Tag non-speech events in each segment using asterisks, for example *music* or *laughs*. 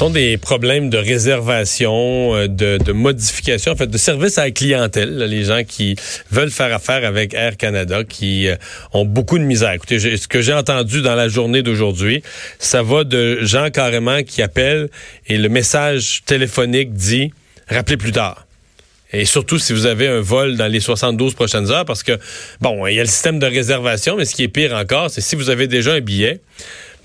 sont des problèmes de réservation, euh, de, de modification, en fait, de service à la clientèle. les gens qui veulent faire affaire avec Air Canada, qui euh, ont beaucoup de misère. Écoutez, ce que j'ai entendu dans la journée d'aujourd'hui, ça va de gens carrément qui appellent et le message téléphonique dit rappelez plus tard. Et surtout si vous avez un vol dans les 72 prochaines heures, parce que, bon, il y a le système de réservation, mais ce qui est pire encore, c'est si vous avez déjà un billet,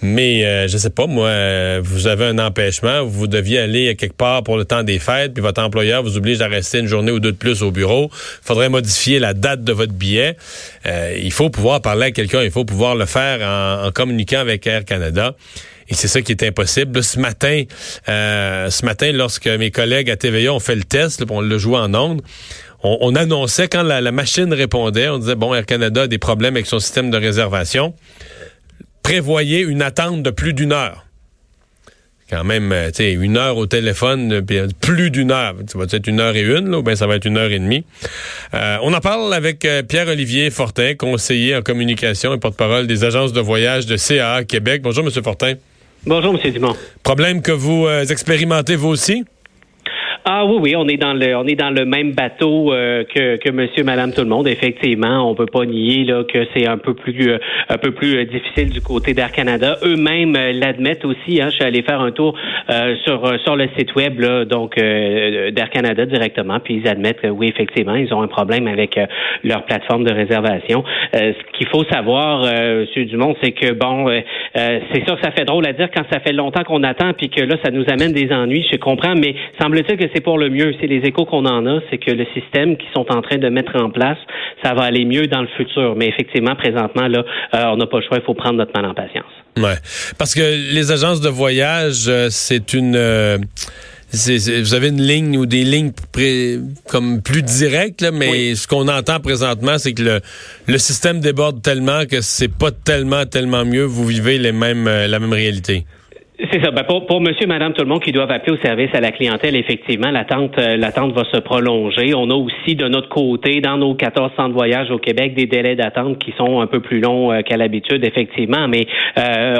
mais euh, je sais pas, moi, euh, vous avez un empêchement, vous deviez aller quelque part pour le temps des fêtes, puis votre employeur vous oblige à rester une journée ou deux de plus au bureau. Il faudrait modifier la date de votre billet. Euh, il faut pouvoir parler à quelqu'un, il faut pouvoir le faire en, communiquant avec Air Canada. Et c'est ça qui est impossible. ce matin, ce matin, lorsque mes collègues à TVA ont fait le test, on le joué en ondes, on, annonçait quand la, la machine répondait, on disait bon, Air Canada a des problèmes avec son système de réservation prévoyez une attente de plus d'une heure. Quand même, euh, tu sais, une heure au téléphone, euh, puis plus d'une heure. Ça va être une heure et une, là, ou bien ça va être une heure et demie. Euh, on en parle avec Pierre-Olivier Fortin, conseiller en communication et porte-parole des agences de voyage de CAA Québec. Bonjour, Monsieur Fortin. Bonjour, Monsieur Dumont. Problème que vous expérimentez vous aussi? Ah oui, oui, on est dans le, on est dans le même bateau euh, que, que Monsieur, Madame, tout le monde. Effectivement, on peut pas nier là que c'est un peu plus, euh, un peu plus euh, difficile du côté d'Air Canada. Eux-mêmes l'admettent aussi. Hein, je suis allé faire un tour sur sur le site web là, donc d'Air Canada directement, puis ils admettent que oui, effectivement, ils ont un problème avec leur plateforme de réservation. ce qu'il faut savoir, Monsieur Dumont, c'est que bon, c'est sûr ça fait drôle à dire quand ça fait longtemps qu'on attend, puis que là, ça nous amène des ennuis. Je comprends, mais semble-t-il que c'est pour le mieux. C'est les échos qu'on en a, c'est que le système qu'ils sont en train de mettre en place, ça va aller mieux dans le futur. Mais effectivement, présentement, là, euh, on n'a pas le choix. Il faut prendre notre mal en patience. Ouais, parce que les agences de voyage, euh, c'est une euh, vous avez une ligne ou des lignes comme plus directes, là, mais ce qu'on entend présentement, c'est que le, le système déborde tellement que c'est pas tellement, tellement mieux. Vous vivez les mêmes, la même réalité. C'est ça. Ben pour, pour monsieur, madame, tout le monde qui doivent appeler au service à la clientèle, effectivement, l'attente, euh, l'attente va se prolonger. On a aussi de notre côté, dans nos 14 centres de voyage au Québec, des délais d'attente qui sont un peu plus longs euh, qu'à l'habitude, effectivement. Mais euh,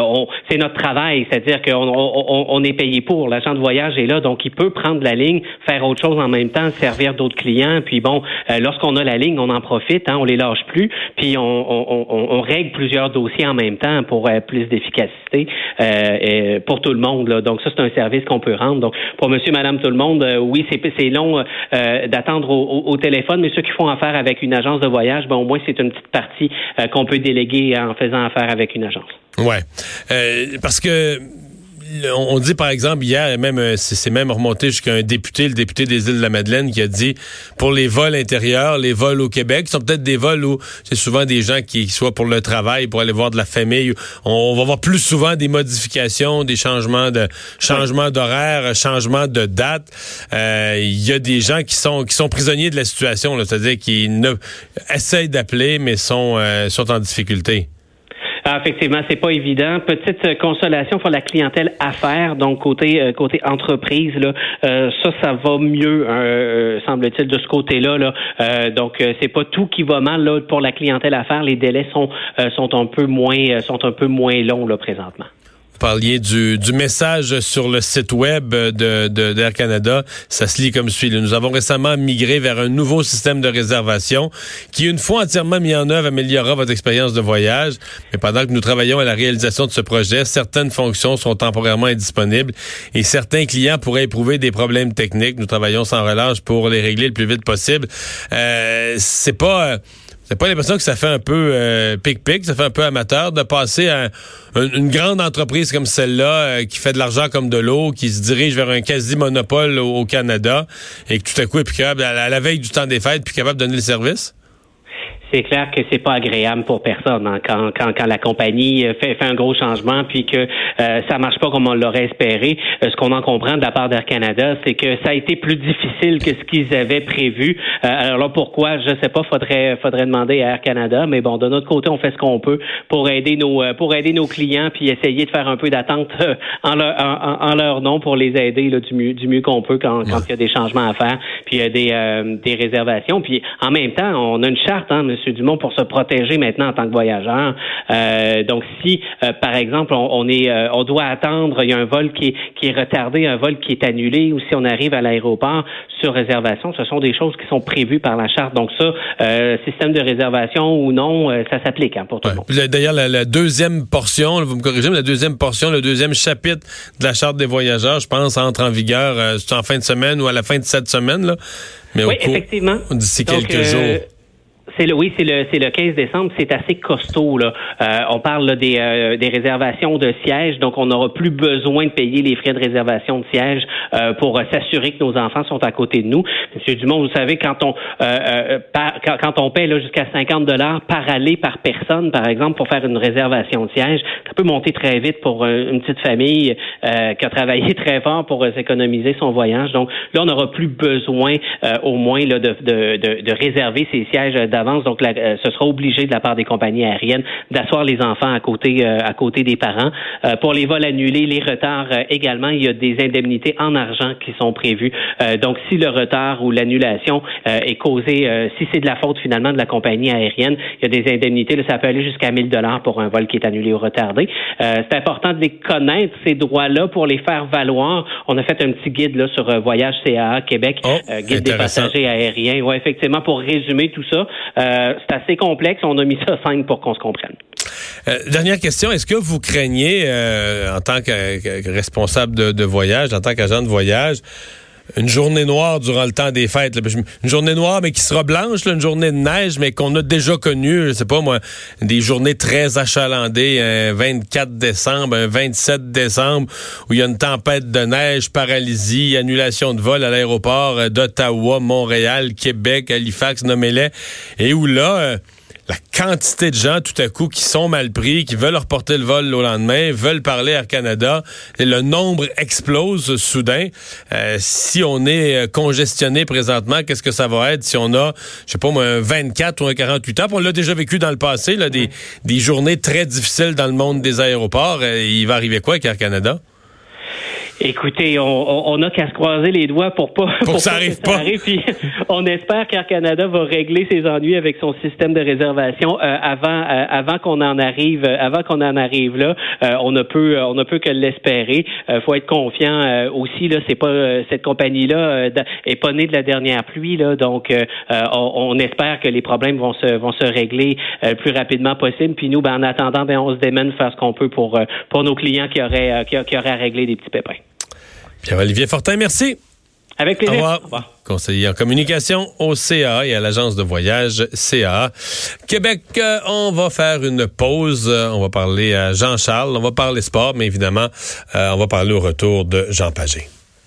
c'est notre travail, c'est-à-dire qu'on on, on, est payé pour. L'agent de voyage est là, donc il peut prendre la ligne, faire autre chose en même temps, servir d'autres clients. Puis bon, lorsqu'on a la ligne, on en profite, hein, on les lâche plus. Puis on, on, règle plusieurs dossiers en même temps pour plus d'efficacité. Pour tout le monde. Donc ça, c'est un service qu'on peut rendre. Donc pour monsieur, madame, tout le monde, euh, oui, c'est long euh, d'attendre au, téléphone, mais ceux qui font affaire avec une agence de voyage, ben, au moins c'est une petite partie euh, qu'on peut déléguer en faisant affaire avec une agence. Ouais, parce que on dit par exemple hier, même euh, c'est même remonté jusqu'à un député, le député des îles de la Madeleine, qui a dit pour les vols intérieurs, les vols au Québec, sont peut-être des vols où c'est souvent des gens qui soient pour le travail, pour aller voir de la famille. On, va voir plus souvent des modifications, des changements de changements d'horaire, changements de date. Euh, il y a des gens qui sont qui sont prisonniers de la situation, c'est-à-dire qui ne essayent d'appeler mais sont euh, sont en difficulté. Ah, effectivement, c'est pas évident. Petite euh, consolation pour la clientèle affaires, donc côté euh, côté entreprise, là, euh, ça, ça va mieux, semble-t-il, de ce côté-là. Là. donc, c'est pas tout qui va mal là, pour la clientèle affaires. Les délais sont sont un peu moins sont un peu moins longs là présentement. Vous parliez du, du, message sur le site web de, d'Air Canada. Ça se lit comme suit. Nous avons récemment migré vers un nouveau système de réservation qui, une fois entièrement mis en œuvre, améliorera votre expérience de voyage. Mais pendant que nous travaillons à la réalisation de ce projet, certaines fonctions sont temporairement indisponibles et certains clients pourraient éprouver des problèmes techniques. Nous travaillons sans relâche pour les régler le plus vite possible. Euh, c'est pas... Euh, c'est pas l'impression que ça fait un peu euh, pic-pic, ça fait un peu amateur de passer à une grande entreprise comme celle-là euh, qui fait de l'argent comme de l'eau, qui se dirige vers un quasi-monopole au, Canada et que tout à coup est plus capable, à la veille du temps des fêtes, plus capable de donner le service? C'est clair que c'est pas agréable pour personne hein, quand, quand, quand, la compagnie euh, fait, fait un gros changement puis que euh, ça marche pas comme on l'aurait espéré. Euh, ce qu'on en comprend de la part d'Air Canada, c'est que ça a été plus difficile que ce qu'ils avaient prévu. Euh, alors là, pourquoi? Je sais pas. Faudrait faudrait demander à Air Canada. Mais bon, de notre côté, on fait ce qu'on peut pour aider nos pour aider nos clients puis essayer de faire un peu d'attente en leur en, leur nom pour les aider là, du mieux du mieux qu'on peut quand, quand il y a des changements à faire puis il y a des des réservations. Puis en même temps, on a une charte. Hein, Monsieur Dumont, pour se protéger maintenant en tant que voyageur. donc, si, par exemple, on, est, on doit attendre, il y a un vol qui est, qui est retardé, un vol qui est annulé, ou si on arrive à l'aéroport sur réservation, ce sont des choses qui sont prévues par la charte. Donc ça, système de réservation ou non, ça s'applique hein, pour tout le monde. D'ailleurs, la, deuxième portion, vous me corrigez, mais la deuxième portion, le deuxième chapitre de la charte des voyageurs, je pense, entre en vigueur en fin de semaine ou à la fin de cette semaine. Là. Mais oui, effectivement. D'ici quelques jours. C'est le, oui, c'est le, c'est le 15 décembre. C'est assez costaud là. Euh, on parle des, euh, des réservations de sièges, donc on n'aura plus besoin de payer les frais de réservation de sièges euh, pour s'assurer que nos enfants sont à côté de nous. Monsieur Dumont, vous savez quand on quand, quand, on paie là jusqu'à 50 dollars par aller par personne, par exemple, pour faire une réservation de siège, ça peut monter très vite pour une petite famille qui a travaillé *laughs* très fort pour s'économiser son voyage. Donc là, on n'aura plus besoin au moins là, de, de, de, de réserver ces sièges d'avance. Donc, euh, ce sera obligé de la part des compagnies aériennes d'asseoir les enfants à côté, euh, à côté des parents. Euh, pour les vols annulés, les retards également, il y a des indemnités en argent qui sont prévues. donc, si le retard ou l'annulation est causé, si c'est de la faute finalement de la compagnie aérienne, il y a des indemnités. Là, ça peut aller jusqu'à 1000 dollars pour un vol qui est annulé ou retardé. c'est important de les connaître ces droits-là pour les faire valoir. On a fait un petit guide là sur Voyage CAA Québec, oh, guide des passagers aériens. Ouais, effectivement, pour résumer tout ça. Euh, c'est assez complexe. On a mis ça simple pour qu'on se comprenne. Euh, dernière question, est-ce que vous craignez, euh, en tant que, responsable de, voyage, en tant qu'agent de voyage, une journée noire durant le temps des fêtes. Une journée noire, mais qui sera blanche, une journée de neige, mais qu'on a déjà connue, je sais pas moi, des journées très achalandées, un 24 décembre, un 27 décembre, où il y a une tempête de neige, paralysie, annulation de vol à l'aéroport d'Ottawa, Montréal, Québec, Halifax, nommez-les, et où là... Euh, la quantité de gens tout à coup qui sont mal pris, qui veulent reporter le vol au lendemain, veulent parler Air Canada, et le nombre explose soudain. Euh, si on est euh, congestionné présentement, qu'est-ce que ça va être si on a, je sais pas moi, un 24 ou un 48 heures? On l'a déjà vécu dans le passé, là, des, des journées très difficiles dans le monde des aéroports. Euh, il va arriver quoi avec Air Canada? Écoutez, on, on a qu'à se croiser les doigts pour pas pour, que ça arrive pas. puis *laughs* on espère qu'Air Canada va régler ses ennuis avec son système de réservation euh, avant euh, avant qu'on en arrive euh, avant qu'on en arrive là. on ne peut on ne peut que l'espérer. faut être confiant aussi là. C'est pas cette compagnie là est pas née de la dernière pluie là. Donc on, on, espère que les problèmes vont se vont se régler le plus rapidement possible. Puis nous, ben, en attendant, ben, on se démène faire ce qu'on peut pour pour nos clients qui auraient qui, qui auraient à régler des petits pépins. Pierre-Olivier Fortin, merci. Avec plaisir. Au revoir. Conseiller en communication au CA et à l'agence de voyage CA. Québec, euh, on va faire une pause. On va parler à Jean-Charles. On va parler sport, mais évidemment, euh, on va parler au retour de Jean Pagé.